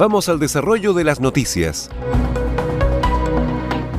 Vamos al desarrollo de las noticias.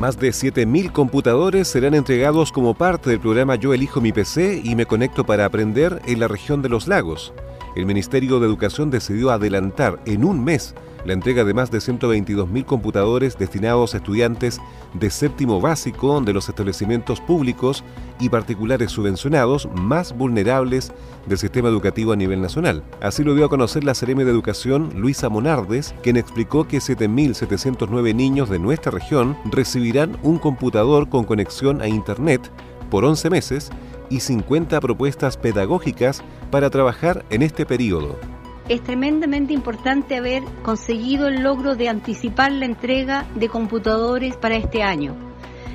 Más de 7.000 computadores serán entregados como parte del programa Yo elijo mi PC y me conecto para aprender en la región de los lagos. El Ministerio de Educación decidió adelantar en un mes la entrega de más de 122.000 computadores destinados a estudiantes de séptimo básico de los establecimientos públicos y particulares subvencionados más vulnerables del sistema educativo a nivel nacional. Así lo dio a conocer la Seremi de Educación Luisa Monardes, quien explicó que 7.709 niños de nuestra región recibirán un computador con conexión a Internet por 11 meses y 50 propuestas pedagógicas para trabajar en este periodo es tremendamente importante haber conseguido el logro de anticipar la entrega de computadores para este año,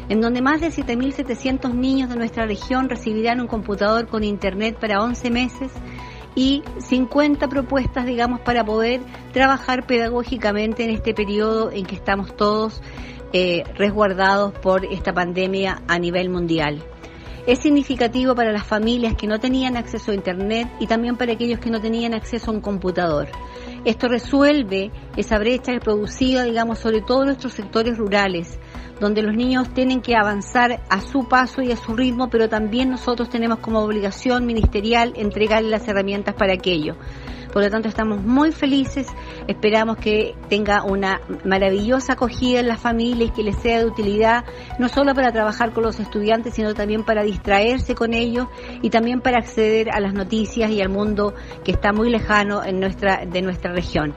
en donde más de 7.700 niños de nuestra región recibirán un computador con internet para 11 meses y 50 propuestas, digamos, para poder trabajar pedagógicamente en este periodo en que estamos todos eh, resguardados por esta pandemia a nivel mundial. Es significativo para las familias que no tenían acceso a Internet y también para aquellos que no tenían acceso a un computador. Esto resuelve esa brecha producida, digamos, sobre todo en nuestros sectores rurales, donde los niños tienen que avanzar a su paso y a su ritmo, pero también nosotros tenemos como obligación ministerial entregarles las herramientas para aquello. Por lo tanto, estamos muy felices, esperamos que tenga una maravillosa acogida en las familias, que les sea de utilidad, no solo para trabajar con los estudiantes, sino también para distraerse con ellos y también para acceder a las noticias y al mundo que está muy lejano en nuestra, de nuestra región.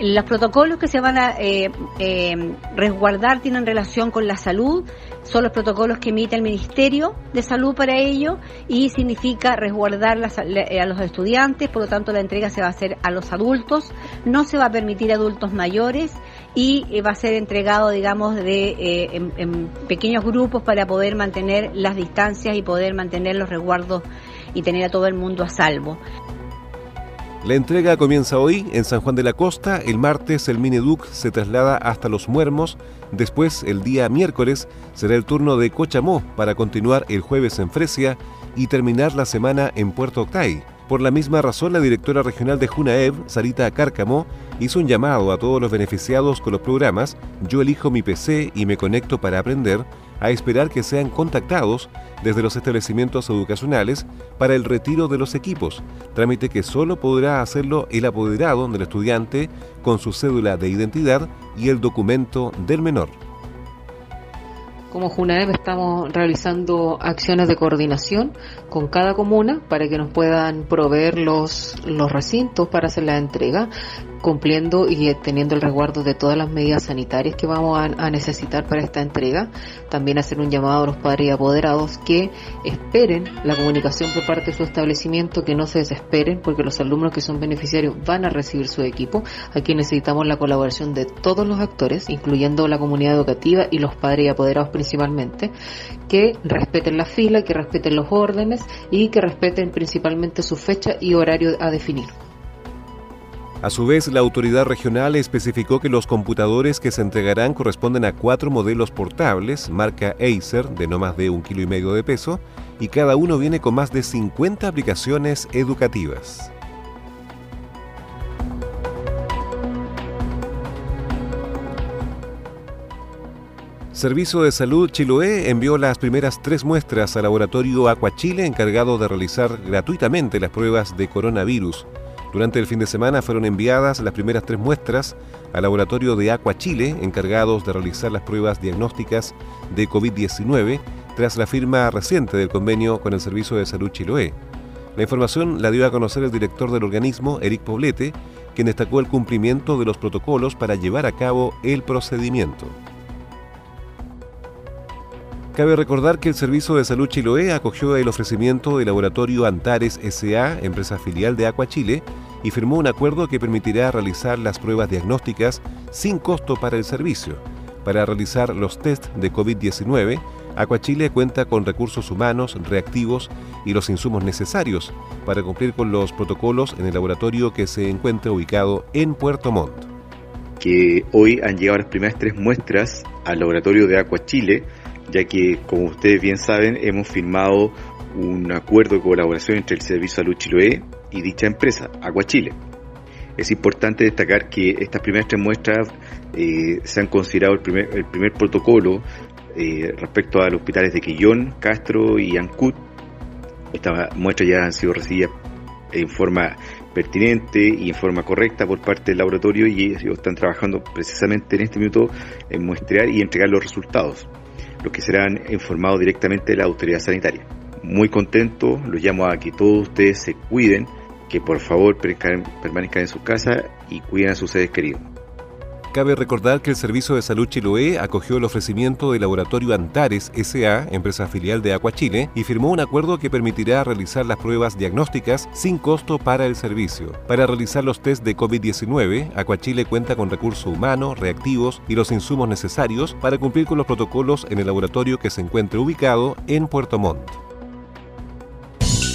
Los protocolos que se van a eh, eh, resguardar tienen relación con la salud, son los protocolos que emite el Ministerio de Salud para ello y significa resguardar eh, a los estudiantes, por lo tanto la entrega se va a hacer a los adultos, no se va a permitir adultos mayores y va a ser entregado, digamos, de, en pequeños grupos para poder mantener las distancias y poder mantener los resguardos y tener a todo el mundo a salvo. La entrega comienza hoy en San Juan de la Costa, el martes el Mineduc se traslada hasta Los Muermos, después el día miércoles será el turno de Cochamó para continuar el jueves en Fresia y terminar la semana en Puerto Octay. Por la misma razón, la directora regional de Junaev, Sarita Cárcamo, hizo un llamado a todos los beneficiados con los programas Yo elijo mi PC y me conecto para aprender, a esperar que sean contactados desde los establecimientos educacionales para el retiro de los equipos, trámite que solo podrá hacerlo el apoderado del estudiante con su cédula de identidad y el documento del menor. Como JUNAEP estamos realizando acciones de coordinación con cada comuna para que nos puedan proveer los, los recintos para hacer la entrega cumpliendo y teniendo el resguardo de todas las medidas sanitarias que vamos a, necesitar para esta entrega. También hacer un llamado a los padres y apoderados que esperen la comunicación por parte de su establecimiento, que no se desesperen porque los alumnos que son beneficiarios van a recibir su equipo. Aquí necesitamos la colaboración de todos los actores, incluyendo la comunidad educativa y los padres y apoderados principalmente, que respeten la fila, que respeten los órdenes y que respeten principalmente su fecha y horario a definir. A su vez, la autoridad regional especificó que los computadores que se entregarán corresponden a cuatro modelos portables, marca Acer, de no más de un kilo y medio de peso, y cada uno viene con más de 50 aplicaciones educativas. Servicio de Salud Chiloé envió las primeras tres muestras al laboratorio Aquachile encargado de realizar gratuitamente las pruebas de coronavirus Durante el fin de semana fueron enviadas las primeras tres muestras al laboratorio de Aqua Chile, encargados de realizar las pruebas diagnósticas de COVID-19, tras la firma reciente del convenio con el Servicio de Salud Chiloé. La información la dio a conocer el director del organismo, Eric Poblete, quien destacó el cumplimiento de los protocolos para llevar a cabo el procedimiento. Cabe recordar que el Servicio de Salud Chiloé acogió el ofrecimiento del laboratorio Antares SA, empresa filial de Aqua Chile, y firmó un acuerdo que permitirá realizar las pruebas diagnósticas sin costo para el servicio. Para realizar los test de COVID-19, Chile cuenta con recursos humanos, reactivos y los insumos necesarios para cumplir con los protocolos en el laboratorio que se encuentra ubicado en Puerto Montt. Que hoy han llegado las primeras tres muestras al laboratorio de Chile ya que, como ustedes bien saben, hemos firmado un acuerdo de colaboración entre el Servicio Salud Chiloé y dicha empresa, Agua Chile. Es importante destacar que estas primeras tres muestras eh, se han considerado el primer, el primer protocolo eh, respecto a los hospitales de Quillón, Castro y Ancut. Estas muestras ya han sido recibidas en forma pertinente y en forma correcta por parte del laboratorio y ellos están trabajando precisamente en este minuto en muestrear y entregar los resultados los que serán informados directamente de la autoridad sanitaria. Muy contento, los llamo a que todos ustedes se cuiden, que por favor permanezcan en sus casas y cuiden a sus seres queridos. Cabe recordar que el Servicio de Salud Chiloé acogió el ofrecimiento del laboratorio Antares SA, empresa filial de Aqua Chile, y firmó un acuerdo que permitirá realizar las pruebas diagnósticas sin costo para el servicio. Para realizar los test de COVID-19, Aqua Chile cuenta con recursos humanos, reactivos y los insumos necesarios para cumplir con los protocolos en el laboratorio que se encuentre ubicado en Puerto Montt.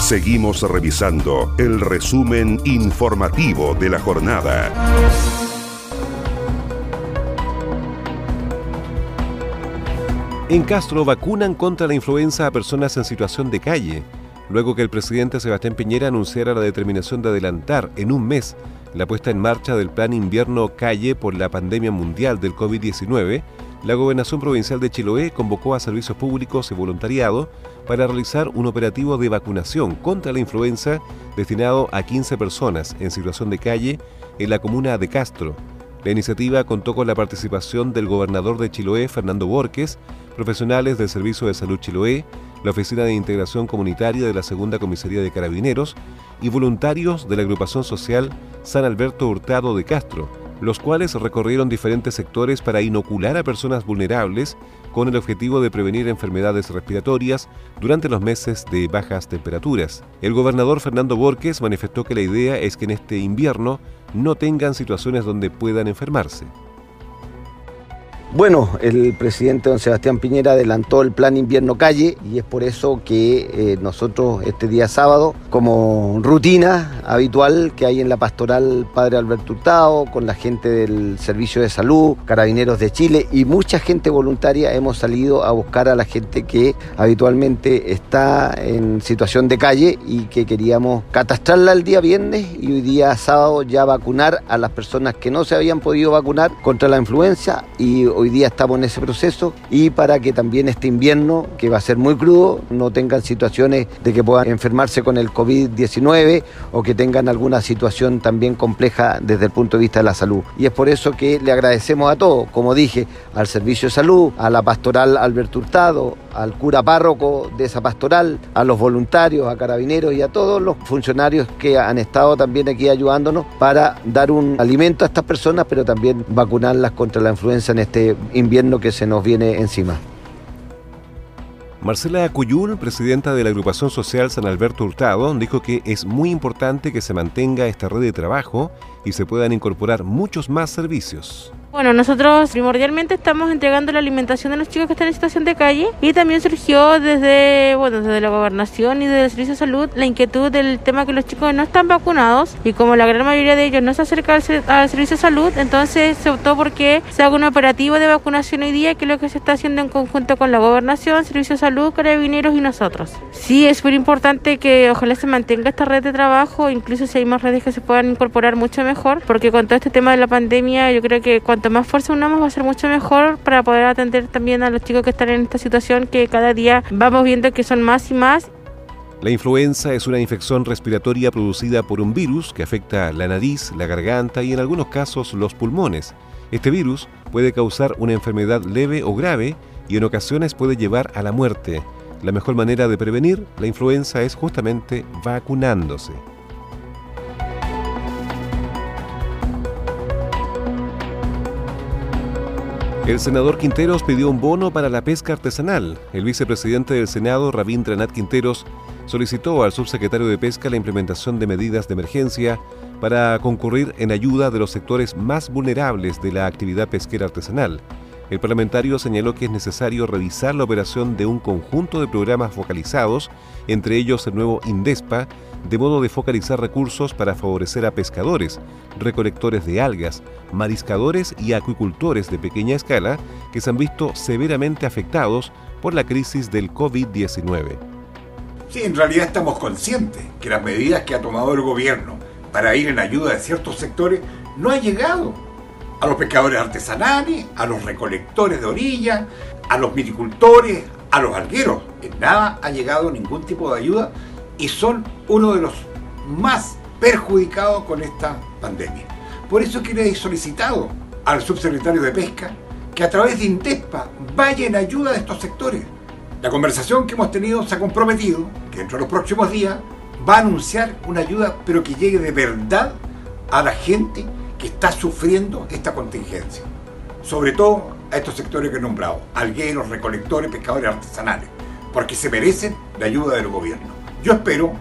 Seguimos revisando el resumen informativo de la jornada. En Castro vacunan contra la influenza a personas en situación de calle, luego que el presidente Sebastián Piñera anunciara la determinación de adelantar en un mes la puesta en marcha del plan invierno calle por la pandemia mundial del COVID-19 la Gobernación Provincial de Chiloé convocó a servicios públicos y voluntariado para realizar un operativo de vacunación contra la influenza destinado a 15 personas en situación de calle en la comuna de Castro. La iniciativa contó con la participación del gobernador de Chiloé, Fernando Borges, profesionales del Servicio de Salud Chiloé, la Oficina de Integración Comunitaria de la Segunda Comisaría de Carabineros y voluntarios de la agrupación social San Alberto Hurtado de Castro, los cuales recorrieron diferentes sectores para inocular a personas vulnerables con el objetivo de prevenir enfermedades respiratorias durante los meses de bajas temperaturas. El gobernador Fernando Borges manifestó que la idea es que en este invierno no tengan situaciones donde puedan enfermarse. Bueno, el presidente don Sebastián Piñera adelantó el plan invierno calle y es por eso que eh, nosotros este día sábado, como rutina habitual que hay en la pastoral Padre Alberto Hurtado, con la gente del Servicio de Salud, Carabineros de Chile y mucha gente voluntaria, hemos salido a buscar a la gente que habitualmente está en situación de calle y que queríamos catastrarla el día viernes y hoy día sábado ya vacunar a las personas que no se habían podido vacunar contra la influenza y hoy Hoy día estamos en ese proceso y para que también este invierno, que va a ser muy crudo, no tengan situaciones de que puedan enfermarse con el COVID-19 o que tengan alguna situación también compleja desde el punto de vista de la salud. Y es por eso que le agradecemos a todos, como dije, al Servicio de Salud, a la Pastoral Alberto Hurtado, al cura párroco de esa pastoral, a los voluntarios, a carabineros y a todos los funcionarios que han estado también aquí ayudándonos para dar un alimento a estas personas, pero también vacunarlas contra la influenza en este invierno que se nos viene encima. Marcela Cuyul, presidenta de la agrupación social San Alberto Hurtado, dijo que es muy importante que se mantenga esta red de trabajo y se puedan incorporar muchos más servicios Bueno, nosotros primordialmente estamos entregando la alimentación de los chicos que están en situación de calle y también surgió desde, bueno, desde la gobernación y desde el Servicio de Salud la inquietud del tema que los chicos no están vacunados y como la gran mayoría de ellos no se acerca al, Servicio de Salud, entonces se optó porque se haga un operativo de vacunación hoy día que es lo que se está haciendo en conjunto con la gobernación, Servicio de Salud, Carabineros y nosotros. Sí, es muy importante que ojalá se mantenga esta red de trabajo, incluso si hay más redes que se puedan incorporar mucho mejor, porque con todo este tema de la pandemia yo creo que cuanto más fuerza unamos va a ser mucho mejor para poder atender también a los chicos que están en esta situación que cada día vamos viendo que son más y más. La influenza es una infección respiratoria producida por un virus que afecta la nariz, la garganta y en algunos casos los pulmones. Este virus puede causar una enfermedad leve o grave y en ocasiones puede llevar a la muerte. La mejor manera de prevenir la influenza es justamente vacunándose. El senador Quinteros pidió un bono para la pesca artesanal. El vicepresidente del Senado, Rabindranath Quinteros, solicitó al subsecretario de Pesca la implementación de medidas de emergencia para concurrir en ayuda de los sectores más vulnerables de la actividad pesquera artesanal. El parlamentario señaló que es necesario revisar la operación de un conjunto de programas focalizados, entre ellos el nuevo INDESPA, de modo de focalizar recursos para favorecer a pescadores, recolectores de algas, mariscadores y acuicultores de pequeña escala que se han visto severamente afectados por la crisis del COVID-19. Sí, en realidad estamos conscientes que las medidas que ha tomado el gobierno para ir en ayuda de ciertos sectores no han llegado a los pescadores artesanales, a los recolectores de orilla, a los viticultores, a los algueros. En nada ha llegado ningún tipo de ayuda y son uno de los más perjudicados con esta pandemia. Por eso que le he solicitado al subsecretario de Pesca que a través de Intespa vaya en ayuda de estos sectores. La conversación que hemos tenido se ha comprometido que dentro de los próximos días va a anunciar una ayuda, pero que llegue de verdad a la gente está sufriendo esta contingencia. Sobre todo a estos sectores que he nombrado, algueros, recolectores, pescadores artesanales, porque se merecen la ayuda del gobierno. Yo espero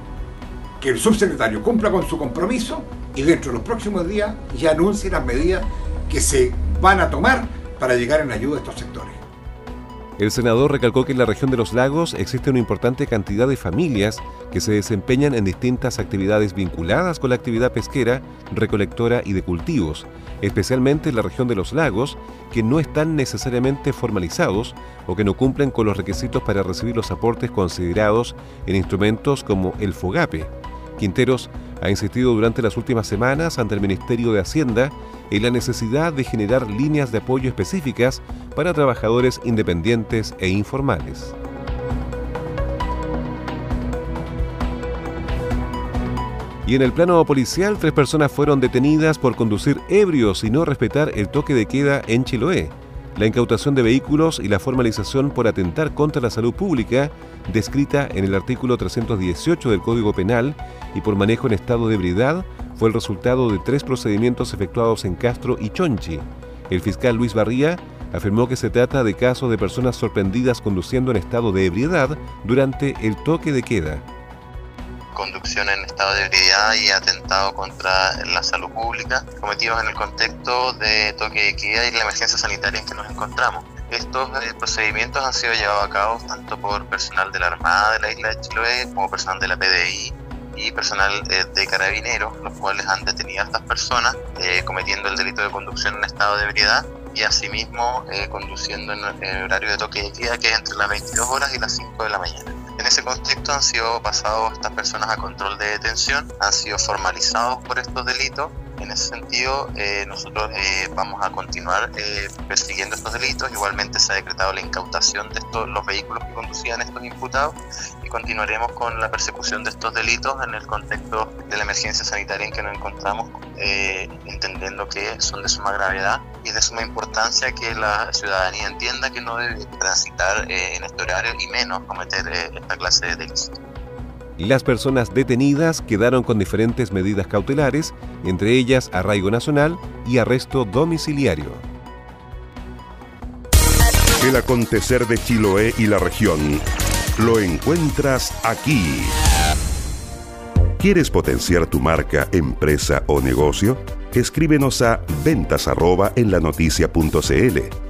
que el subsecretario cumpla con su compromiso y dentro de los próximos días ya anuncie las medidas que se van a tomar para llegar en ayuda a estos sectores. El senador recalcó que en la región de los lagos existe una importante cantidad de familias que se desempeñan en distintas actividades vinculadas con la actividad pesquera, recolectora y de cultivos, especialmente en la región de los lagos, que no están necesariamente formalizados o que no cumplen con los requisitos para recibir los aportes considerados en instrumentos como el FOGAPE. Quinteros ha insistido durante las últimas semanas ante el Ministerio de Hacienda en la necesidad de generar líneas de apoyo específicas para trabajadores independientes e informales. Y en el plano policial, tres personas fueron detenidas por conducir ebrios y no respetar el toque de queda en Chiloé la incautación de vehículos y la formalización por atentar contra la salud pública, descrita en el artículo 318 del Código Penal, y por manejo en estado de ebriedad, fue el resultado de tres procedimientos efectuados en Castro y Chonchi. El fiscal Luis Barría afirmó que se trata de casos de personas sorprendidas conduciendo en estado de ebriedad durante el toque de queda conducción en estado de ebriedad y atentado contra la salud pública cometidos en el contexto de toque de queda y la emergencia sanitaria en que nos encontramos. Estos eh, procedimientos han sido llevados a cabo tanto por personal de la Armada de la isla de Chiloé como personal de la PDI y personal eh, de carabineros, los cuales han detenido a estas personas eh, cometiendo el delito de conducción en estado de ebriedad y asimismo conduciendo en el horario de toque de queda que es entre las 22 horas y las 5 de la mañana. En ese contexto han sido pasados estas personas a control de detención, han sido formalizados por estos delitos. En ese sentido, eh, nosotros eh, vamos a continuar eh, persiguiendo estos delitos. Igualmente se ha decretado la incautación de estos, los vehículos que conducían estos imputados y continuaremos con la persecución de estos delitos en el contexto de la emergencia sanitaria en que nos encontramos, entendiendo que son de suma gravedad y de suma importancia que la ciudadanía entienda que no debe transitar en este horario y menos cometer esta clase de delitos. Las personas detenidas quedaron con diferentes medidas cautelares, entre ellas arraigo nacional y arresto domiciliario. El acontecer de Chiloé y la región lo encuentras aquí. ¿Quieres potenciar tu marca, empresa o negocio? escríbenos a ventas